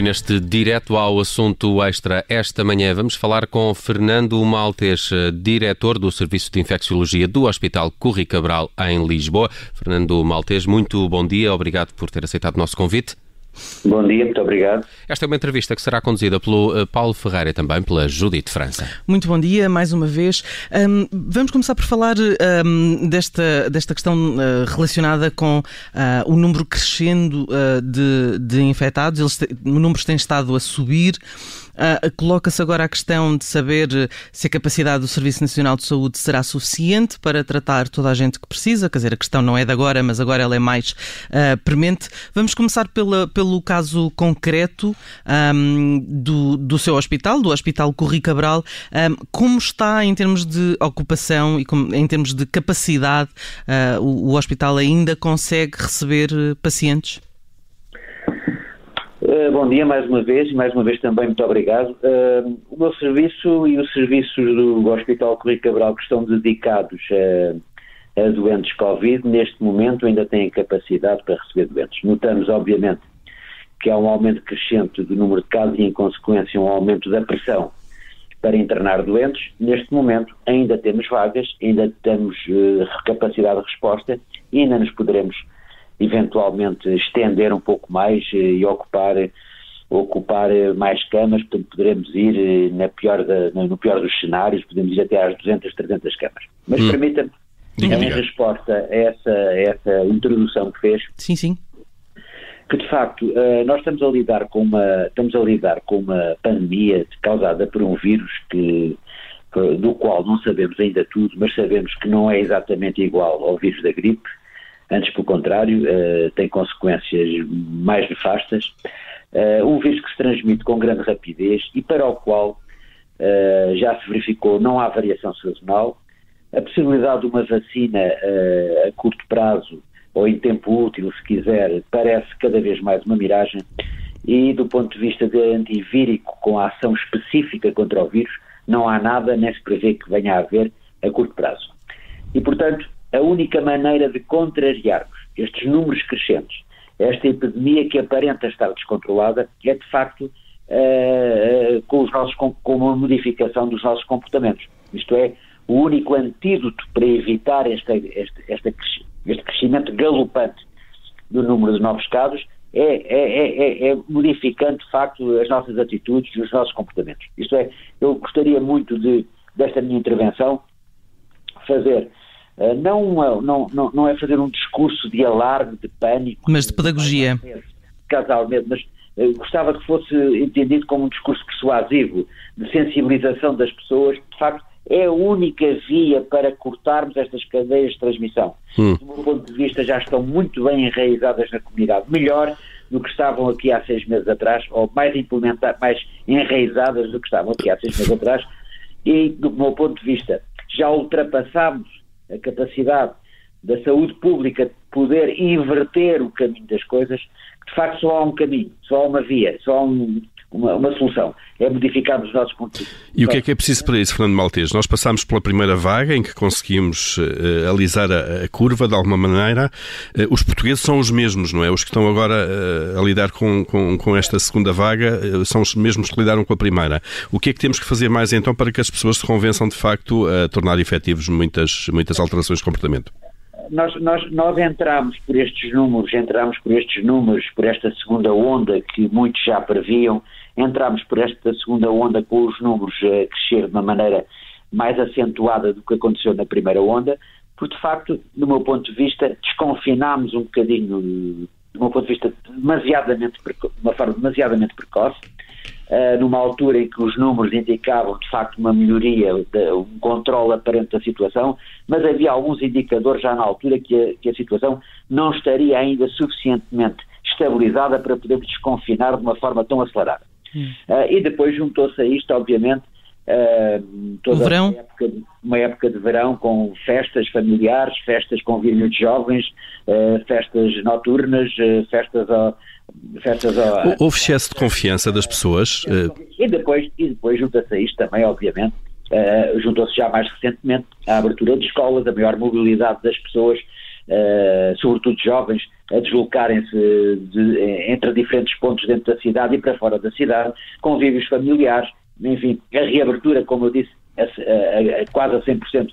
E neste direto ao assunto extra esta manhã vamos falar com Fernando Maltes, diretor do Serviço de Infecciologia do Hospital Curri Cabral em Lisboa. Fernando Maltes, muito bom dia, obrigado por ter aceitado o nosso convite. Bom dia, muito obrigado. Esta é uma entrevista que será conduzida pelo uh, Paulo Ferreira e também pela Judite França. Muito bom dia, mais uma vez. Um, vamos começar por falar um, desta, desta questão uh, relacionada com uh, o número crescendo uh, de, de infectados. Eles, o número tem estado a subir. Uh, Coloca-se agora a questão de saber se a capacidade do Serviço Nacional de Saúde será suficiente para tratar toda a gente que precisa. Quer dizer, a questão não é de agora, mas agora ela é mais uh, premente. Vamos começar pela, pelo caso concreto um, do, do seu hospital, do Hospital Corri Cabral. Um, como está em termos de ocupação e como, em termos de capacidade? Uh, o, o hospital ainda consegue receber pacientes? Uh, bom dia mais uma vez, e mais uma vez também muito obrigado. Uh, o meu serviço e os serviços do Hospital Correio Cabral que estão dedicados a, a, doentes Covid, neste momento ainda têm capacidade para receber doentes. Notamos, obviamente, que há um aumento crescente do número de casos e, em consequência, um aumento da pressão para internar doentes. Neste momento ainda temos vagas, ainda temos uh, capacidade de resposta e ainda nos poderemos eventualmente estender um pouco mais eh, e ocupar ocupar eh, mais camas, portanto poderemos ir eh, na pior da, no pior dos cenários, podemos ir até às 200, 300 camas. Mas hum. permita-me, em resposta a essa, a essa introdução que fez, sim, sim. que de facto nós estamos a lidar com uma estamos a lidar com uma pandemia causada por um vírus que do qual não sabemos ainda tudo, mas sabemos que não é exatamente igual ao vírus da gripe, Antes, pelo contrário, uh, tem consequências mais nefastas. Uh, um vírus que se transmite com grande rapidez e para o qual uh, já se verificou não há variação sazonal. A possibilidade de uma vacina a curto prazo ou em tempo útil, se quiser, parece cada vez mais uma miragem. E do ponto de vista de antivírico, com a ação específica contra o vírus, não há nada, nem se prevê que venha a haver a curto prazo. E, portanto, a única maneira de contrariarmos estes números crescentes, esta epidemia que aparenta estar descontrolada, é de facto uh, com, os nossos, com, uma modificação dos nossos comportamentos. Isto é, o único antídoto para evitar este, este, este, este crescimento galopante do número de novos casos é, é, é, é, modificando de facto as nossas atitudes e os nossos comportamentos. Isto é, eu gostaria muito de, desta minha intervenção, fazer eh, não, não, não, não é fazer um discurso de alarme, de pânico. Mas de pedagogia. Casalmente, mas uh, gostava que fosse entendido como um discurso persuasivo, de sensibilização das pessoas, de facto, é a única via para cortarmos estas cadeias de transmissão. Hum. Do meu ponto de vista, já estão muito bem enraizadas na comunidade, melhor do que estavam aqui há seis meses atrás, ou mais implementadas, mais enraizadas do que estavam aqui há seis meses atrás, e do meu ponto de vista, já ultrapassámos a capacidade da saúde pública de poder inverter o caminho das coisas, de facto só há um caminho, só há uma via, só há um, uma, uma, solução. É modificar os nossos vista. E o que é que é preciso para isso, Fernando Maltês? Nós passámos pela primeira vaga em que conseguimos uh, alisar a, a, curva de alguma maneira. Uh, os portugueses são os mesmos, não é? Os que estão agora uh, a lidar com, com, com esta segunda vaga são os mesmos que lidaram com a primeira. O que é que temos que fazer mais então para que as pessoas se convençam de facto a tornar efetivos muitas, muitas alterações de comportamento? nós, nós, nós entramos por estes números, entramos por estes números, por esta segunda onda que muitos já previam, entramos por esta segunda onda com os números a crescer de uma maneira mais acentuada do que aconteceu na primeira onda, porque de facto, do meu ponto de vista, desconfinámos um bocadinho, do meu ponto de vista, demasiadamente, de uma forma demasiadamente precoce, uh, numa altura em que os números indicavam de facto uma melhoria, um controle aparente da situação, mas havia alguns indicadores já na altura que a, que a situação não estaria ainda suficientemente estabilizada para podermos desconfinar de uma forma tão acelerada. Hum. Uh, e depois juntou-se a isto, obviamente, uh, toda verão. Uma, época, uma época de verão com festas familiares, festas com de jovens, uh, festas noturnas, festas, ao, festas ao, Houve excesso de confiança das pessoas? E depois, e depois junta-se a isto também, obviamente, juntou-se já mais recentemente a abertura de escolas, a maior mobilidade das pessoas uh, sobretudo jovens, a deslocarem-se de, entre diferentes pontos dentro da cidade e para fora da cidade, convívios familiares, enfim, a reabertura, como eu disse, a, a, a quase a 100%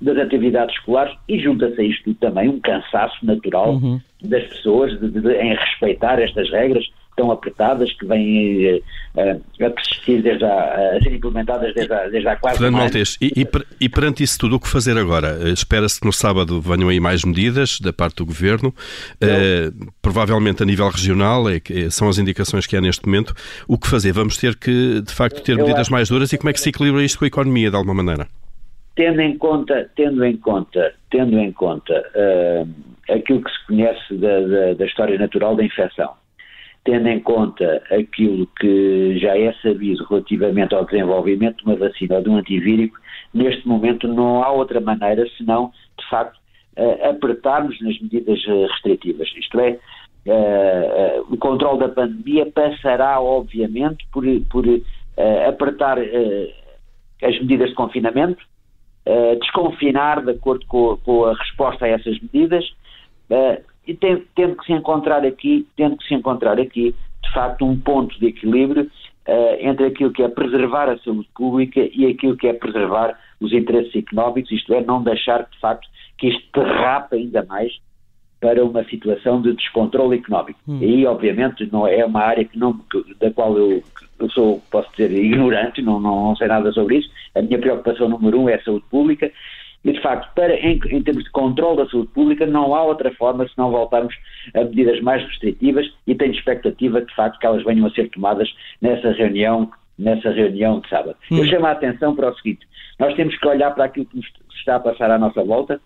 das atividades escolares e junta-se a isto também um cansaço natural uhum. das pessoas de, de, em respeitar estas regras tão apertadas que vêm uh, a persistir desde a, a ser implementadas desde a, desde há quase Fernando Maltês, e, e, e, perante isso tudo, o que fazer agora? Eh, espera-se que no sábado venham aí mais medidas da parte do Governo, uh, provavelmente a nível regional, é, são as indicações que há neste momento. O que fazer? Vamos ter que, de facto, ter medidas mais duras e como é que se equilibra isto com a economia, de alguma maneira? tendo em conta, tendo em conta, tendo em conta uh, aquilo que se conhece da, da, da, história natural da infecção, tendo em conta aquilo que já é sabido relativamente ao desenvolvimento de uma vacina ou de um antivírico, neste momento não há outra maneira senão, de facto, uh, apertarmos nas medidas restritivas. Isto é, uh, o controle da pandemia passará, obviamente, por, por apertar as medidas de confinamento, desconfinar de acordo com, a resposta a essas medidas e tem, que se encontrar aqui, tendo que se encontrar aqui, de facto, um ponto de equilíbrio uh, entre aquilo que é preservar a saúde pública e aquilo que é preservar os interesses económicos, isto é, não deixar, de facto, que isto derrape ainda mais para uma situação de descontrole económico. Hum. E aí, obviamente, não é uma área que não, da qual eu, eu sou, posso dizer, ignorante, não, não, não, sei nada sobre isso. A minha preocupação número um é a saúde pública. E, de facto, para, em, em termos de controle da saúde pública, não há outra forma se não voltarmos a medidas mais restritivas e tenho expectativa, de facto, que elas venham a ser tomadas nessa reunião nessa reunião de sábado. Hum. Eu chamo a atenção para o seguinte, nós temos que olhar para aquilo que nos está a passar à nossa volta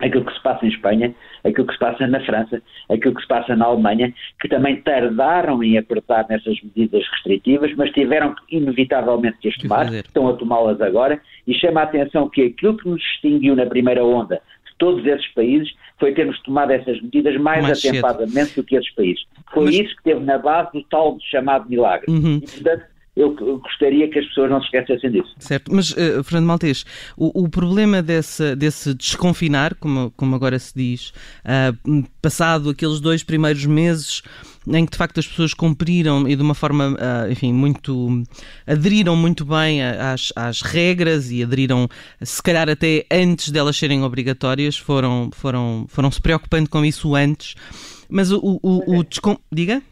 aquilo que se passa em Espanha, aquilo que se passa na França, aquilo que se passa na Alemanha, que também tardaram em apertar nessas medidas restritivas, mas tiveram inevitavelmente que as tomar, estão a tomá-las agora, e chama a atenção que aquilo que nos distinguiu na primeira onda de todos esses países foi termos tomado essas medidas mais, mais atempadamente cedo. do que esses países. Foi mas... isso que teve na base do tal chamado milagre. Uhum. E, portanto, eu gostaria que as pessoas não se esquecessem disso. Certo, mas uh, Fernando Maltês, o, o, problema desse, desse desconfinar, como, como agora se diz, uh, passado aqueles dois primeiros meses em que de facto as pessoas cumpriram e de uma forma, uh, enfim, muito. aderiram muito bem às, às regras e aderiram, se calhar até antes delas serem obrigatórias, foram, foram, foram se preocupando com isso antes. Mas o, o, o, o descom... Diga?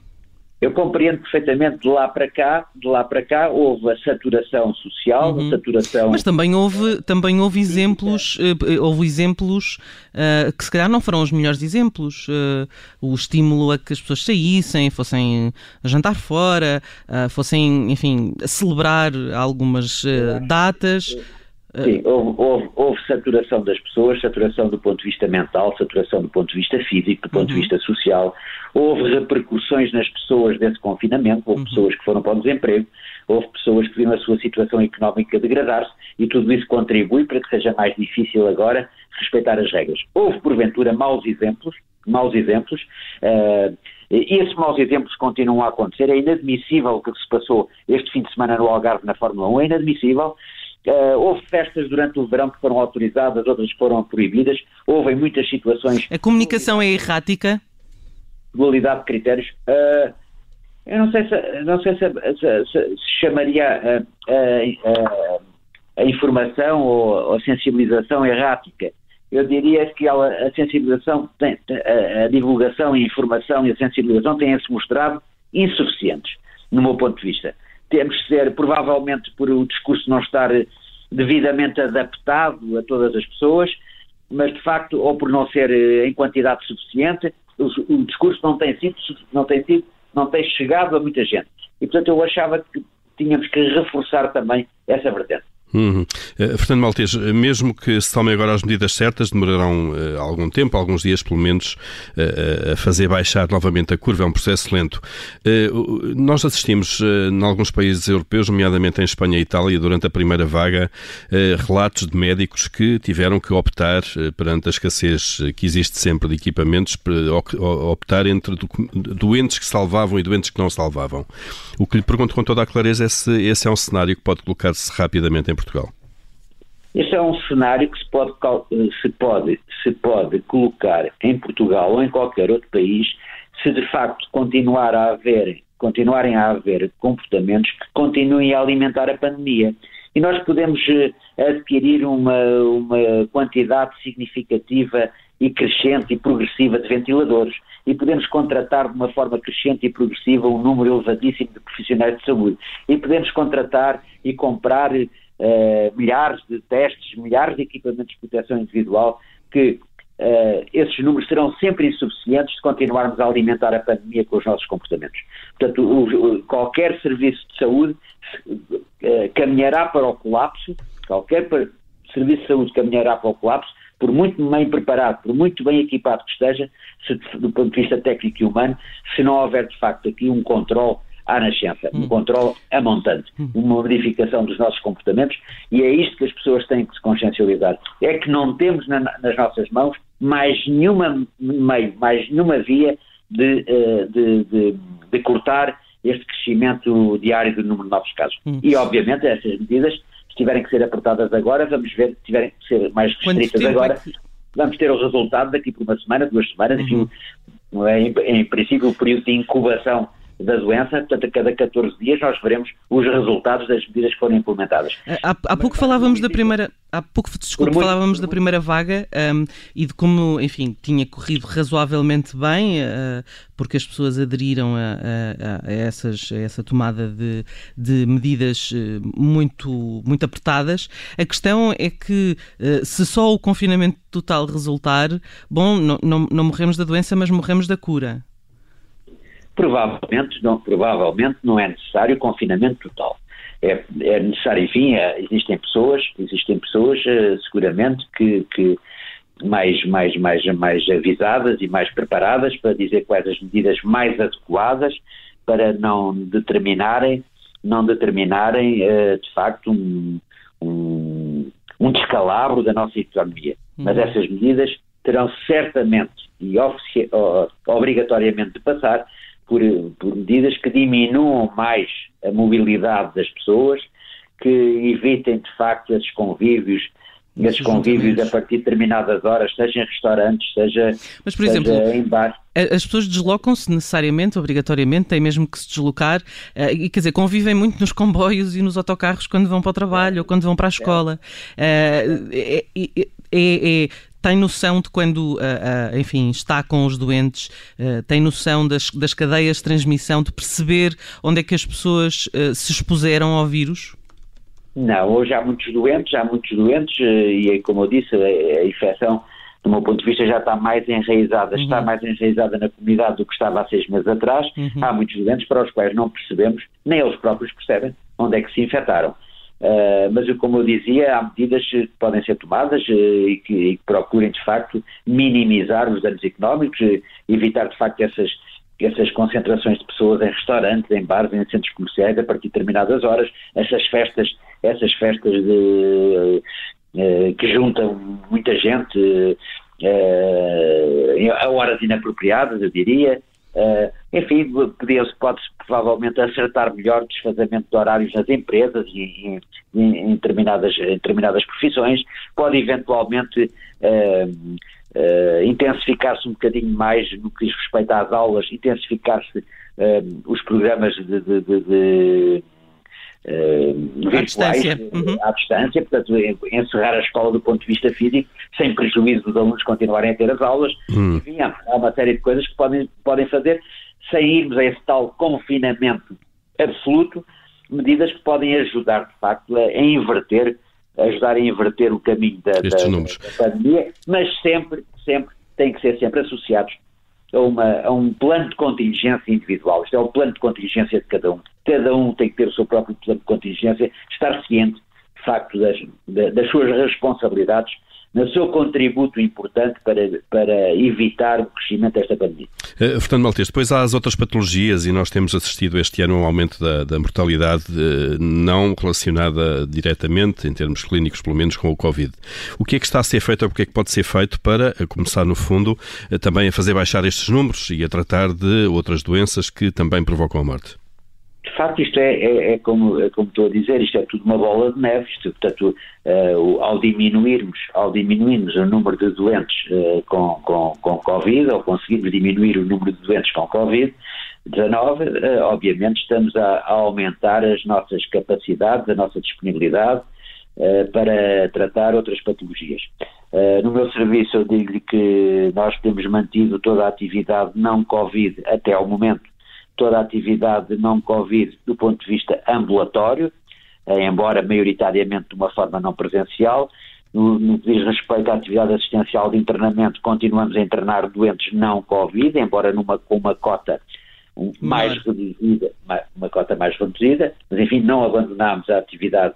Eu compreendo perfeitamente de lá para cá, de lá para cá houve a saturação social, uhum. a saturação. Mas também houve, também houve exemplos, uh, houve exemplos uh, que se calhar não foram os melhores exemplos. Uh, o estímulo a que as pessoas saíssem, fossem jantar fora, fossem, enfim, celebrar algumas datas. Sim, houve, houve, houve, saturação das pessoas, saturação do ponto de vista mental, saturação do ponto de vista físico, do ponto uhum. de vista social. Houve repercussões nas pessoas desse confinamento, houve uhum. pessoas que foram para o desemprego, houve pessoas que viram a sua situação económica degradar-se e tudo isso contribui para que seja mais difícil agora respeitar as regras. Houve, porventura, maus exemplos, maus exemplos, uh, e esses maus exemplos continuam a acontecer. É inadmissível o que se passou este fim de semana no Algarve na Fórmula 1, é inadmissível. Uh, houve festas durante o verão que foram autorizadas, outras foram proibidas. Houve muitas situações. A comunicação é errática? Dualidade de critérios. Uh, eu não sei se, não sei se, se, se chamaria a, a informação ou a sensibilização errática. Eu diria que ela, a sensibilização, tem, a, a divulgação, a informação e a sensibilização têm-se mostrado insuficientes, no meu ponto de vista temos que ser, provavelmente por o discurso não estar devidamente adaptado a todas as pessoas, mas de facto, ou por não ser eh, em quantidade suficiente, o, o discurso não tem sido, não tem sido, não tem chegado a muita gente. E portanto eu achava que tínhamos que reforçar também essa vertente. Uhum. Uh, Fernando Maltês, mesmo que se tomem agora as medidas certas, demorarão uh, algum tempo, alguns dias pelo menos, uh, a fazer baixar novamente a curva, é um processo lento. nós assistimos em alguns países europeus, nomeadamente em Espanha e Itália, durante a primeira vaga, relatos de médicos que tiveram que optar, perante a escassez que existe sempre de equipamentos, optar entre doentes que salvavam e doentes que não salvavam. O que lhe pergunto com toda a clareza é se esse é um cenário que pode colocar-se rapidamente em Portugal? Este é um cenário que se pode, se, pode, se pode colocar em Portugal ou em qualquer outro país se de facto continuar a haver, continuarem a haver comportamentos que continuem a alimentar a pandemia. E nós podemos eh, adquirir uma, uma quantidade significativa e crescente e progressiva de ventiladores e podemos contratar de uma forma crescente e progressiva um número elevadíssimo de profissionais de saúde e podemos contratar e comprar uh, milhares de testes, milhares de equipamentos de proteção individual que uh, esses números serão sempre insuficientes se continuarmos a alimentar a pandemia com os nossos comportamentos. Portanto, o, o, qualquer serviço de saúde uh, caminhará para o colapso, qualquer serviço de saúde caminhará para o colapso por muito bem preparado, por muito bem equipado que esteja, se, do ponto de vista técnico e humano, se não houver de facto aqui um controle à nascença, um hum. controle a montante, hum. uma modificação dos nossos comportamentos e é isto que as pessoas têm que se consciencializar. É que não temos na, nas nossas mãos mais nenhuma meio, mais nenhuma via de, eh, de, de, de cortar este crescimento diário do número de novos casos. Hum. E, obviamente, essas medidas tiverem que ser apertadas agora, vamos ver, se tiverem que ser mais restritas agora, é que... vamos ter o resultado daqui por uma semana, duas semanas, uhum. enfim, em, em princípio o período de incubação da doença, portanto, a cada 14 dias nós veremos os resultados das medidas que foram implementadas. Há, há pouco falávamos da primeira, há pouco, desculpe, muito, falávamos da primeira vaga um, e de como, enfim, tinha corrido razoavelmente bem, uh, porque as pessoas aderiram a, a, a, essas, a essa tomada de, de medidas eh, muito, muito apertadas. A questão é que uh, se só o confinamento total resultar, bom, não, não, não morremos da doença, mas morremos da cura. Provavelmente não, provavelmente não é necessário confinamento total. É, é necessário, enfim, é, existem pessoas, existem pessoas uh, seguramente que, que mais, mais, mais, mais avisadas e mais preparadas para dizer quais as medidas mais adequadas para não determinarem, não determinarem uh, de facto um, um, um, descalabro da nossa economia. Uhum. Mas essas medidas terão certamente e obrigatoriamente de passar por, por medidas que diminuam mais a mobilidade das pessoas, que evitem de facto esses convívios esses convívios a partir de determinadas horas, seja em restaurantes, seja, Mas, por exemplo, em bar. As pessoas deslocam-se necessariamente, obrigatoriamente, têm mesmo que se deslocar, eh, e quer dizer, convivem muito nos comboios e nos autocarros quando vão para o trabalho é. ou quando vão para a escola. É, é, é tem noção de quando, uh, uh, enfim, está com os doentes, uh, tem noção das, das cadeias de transmissão, de perceber onde é que as pessoas se expuseram ao vírus? Não, hoje há muitos doentes, há muitos doentes e, como eu disse, a, a infecção, do meu ponto de vista, já está mais enraizada, uhum. está mais enraizada na comunidade do que estava há seis meses atrás. Uhum. Há muitos doentes para os quais não percebemos, nem eles próprios percebem, onde é que se infectaram. Uh, mas, como eu dizia, há medidas que podem ser tomadas uh, e, que, e, que, procurem, de facto, minimizar os danos económicos, uh, evitar, de facto, essas, essas concentrações de pessoas em restaurantes, em bares, em centros comerciais a partir de determinadas horas, essas festas, essas festas de, que juntam muita gente a horas inapropriadas, eu diria. Uh, enfim, podia-se, pode-se provavelmente acertar melhor o desfazamento de horários nas empresas e, em, em, determinadas, em determinadas profissões, pode eventualmente uh, uh, intensificar-se um bocadinho mais no que diz respeito às aulas, intensificar-se os programas de, de, de, de uh, virtuais distância. Uhum. à distância, portanto, encerrar a escola do ponto de vista físico, sem prejuízo dos alunos continuarem a ter as aulas. Uhum. Enfim, há, há uma série de coisas que podem, podem fazer sem irmos a esse tal confinamento absoluto, medidas que podem ajudar, de facto, a, a inverter, a ajudar a inverter o caminho da, da, da pandemia, mas sempre, sempre, têm que ser sempre associados a, uma, a, um plano de contingência individual. Isto é o plano de contingência de cada um. Cada um tem que ter o seu próprio plano de contingência, estar ciente, de facto, das, das suas responsabilidades no seu contributo importante para, para evitar o crescimento desta pandemia. Uh, Fernando Maltês, depois há as outras patologias e nós temos assistido este ano a um aumento da, da mortalidade uh, não relacionada diretamente, em termos clínicos, pelo menos, com o Covid. O que é que está a ser feito ou o que é que pode ser feito para começar, no fundo, uh, também a fazer baixar estes números e a tratar de outras doenças que também provocam a morte? Facto, isto é, é, é, como, é, como, estou a dizer, isto é tudo uma bola de neve. Isto, portanto, uh, ao, diminuirmos, ao diminuirmos o número de doentes uh, com, com, com Covid, ou conseguirmos diminuir o número de doentes com Covid, 19, uh, obviamente estamos a, a, aumentar as nossas capacidades, a nossa disponibilidade para tratar outras patologias. no meu serviço eu digo-lhe que nós temos mantido toda a atividade não Covid até ao momento toda a atividade não Covid do ponto de vista ambulatório, eh, embora maioritariamente de uma forma não presencial. No, no que diz respeito à atividade assistencial de internamento, continuamos a internar doentes não Covid, embora numa, com uma cota mais reduzida, uma, uma cota mais reduzida, mas enfim, não abandonámos a atividade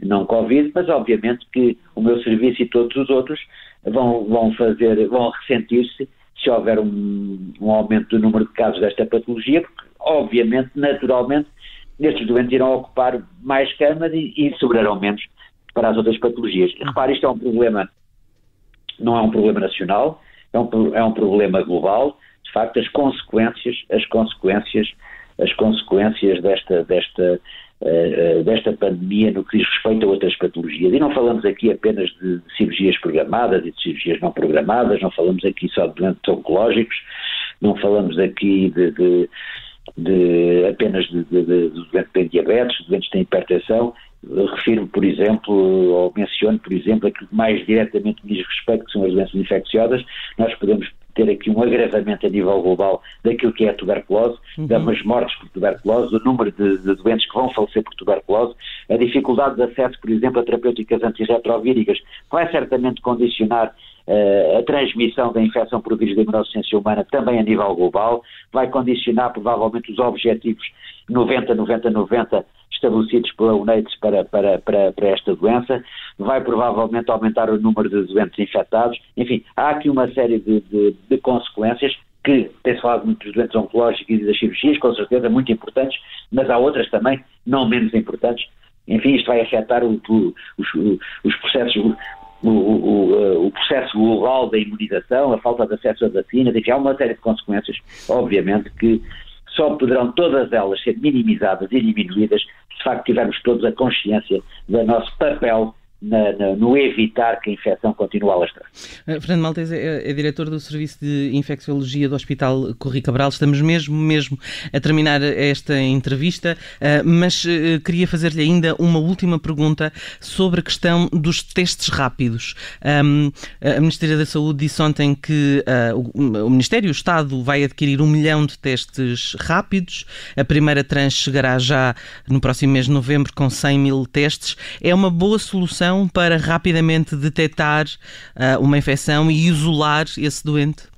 não Covid, mas obviamente que o meu serviço e todos os outros vão, vão fazer, vão ressentir-se se houver um, um, aumento do número de casos desta patologia, porque, obviamente, naturalmente, estes doentes irão ocupar mais camas e, e sobrarão menos para as outras patologias. Repare, isto é um problema, não é um problema nacional, é um, é um problema global. De facto, as consequências, as consequências, as consequências desta, desta uh, desta pandemia no que diz respeito a outras patologias. E não falamos aqui apenas de, cirurgias programadas e de cirurgias não programadas, não falamos aqui só de doentes oncológicos, não falamos aqui de, de, de apenas de, de, de doentes que têm diabetes, de doentes que têm hipertensão. Refiro, por exemplo, ou menciono, por exemplo, aquilo que mais diretamente me diz respeito, que são as doenças infecciosas. Nós podemos ter aqui um agravamento a nível global daquilo que é a tuberculose, uhum. das mortes por tuberculose, o número de, de, doentes que vão falecer por tuberculose, a dificuldade de acesso, por exemplo, a terapêuticas antirretrovíricas, vai certamente condicionar uh, a transmissão da infecção por vírus da imunossistência humana também a nível global, vai condicionar provavelmente os objetivos 90-90-90 estabelecidos pela UNAIDS para, para, para, para, esta doença, vai provavelmente aumentar o número de doentes infectados. Enfim, há aqui uma série de, de, de consequências que tem-se falado muito dos doentes oncológicos e das cirurgias, com certeza muito importantes, mas há outras também não menos importantes. Enfim, isto vai afetar o, o, os, os processos, o, o, o, processo global da imunização, a falta de acesso a vacinas, enfim, há uma série de consequências, obviamente, que só poderão todas elas ser minimizadas e diminuídas se de facto tivermos todos a consciência do nosso papel na, na, no evitar que a infecção continue a alastrar. Uh, Fernando Maltese é, é, diretor do Serviço de Infecciologia do Hospital Corri Cabral. Estamos mesmo, mesmo a terminar esta entrevista, uh, mas uh, queria fazer-lhe ainda uma última pergunta sobre a questão dos testes rápidos. A Ministério da Saúde disse ontem que o, Ministério, o Estado, vai adquirir um milhão de testes rápidos. A primeira tranche chegará já no próximo mês de novembro com 100 mil testes. É uma boa solução para rapidamente detectar uh, uma infecção e isolar esse doente?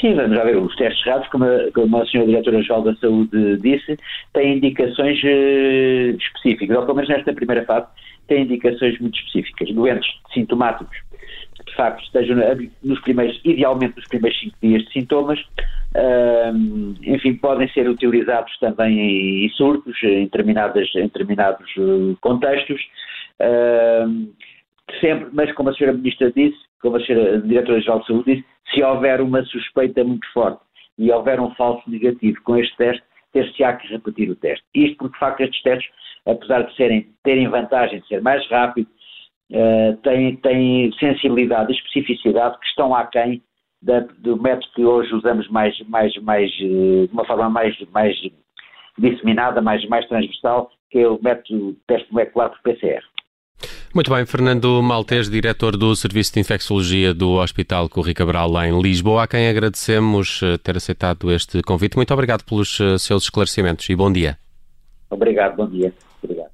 Sim, vamos lá ver. Os testes rápidos, como a, como a senhora Diretora-Geral da Saúde disse, têm indicações uh, específicas, ou pelo menos nesta primeira fase, têm indicações muito específicas. Doentes sintomáticos de facto estejam nos primeiros, idealmente nos primeiros 5 dias de sintomas, uh, enfim, podem ser utilizados também em, surtos, em, em determinados uh, contextos, uh, sempre, mas como a senhora Ministra disse, como a senhora Diretora-Geral de Saúde disse, se houver uma suspeita muito forte e houver um falso negativo com este teste, ter-se-á que repetir o teste. Isto porque, de facto, estes testes, apesar de serem, terem vantagem de ser mais rápido, uh, têm, têm sensibilidade e especificidade que estão aquém da, do método que hoje usamos mais, mais, mais, uh, de uma forma mais, mais disseminada, mais, mais transversal, que é o método teste molecular por PCR. Muito bem, Fernando Maltês, diretor do Serviço de Infecciologia do Hospital Corri Cabral, lá em Lisboa, a quem agradecemos eh, ter aceitado este convite. Muito obrigado pelos eh, seus esclarecimentos e bom dia. Obrigado, bom dia. Obrigado.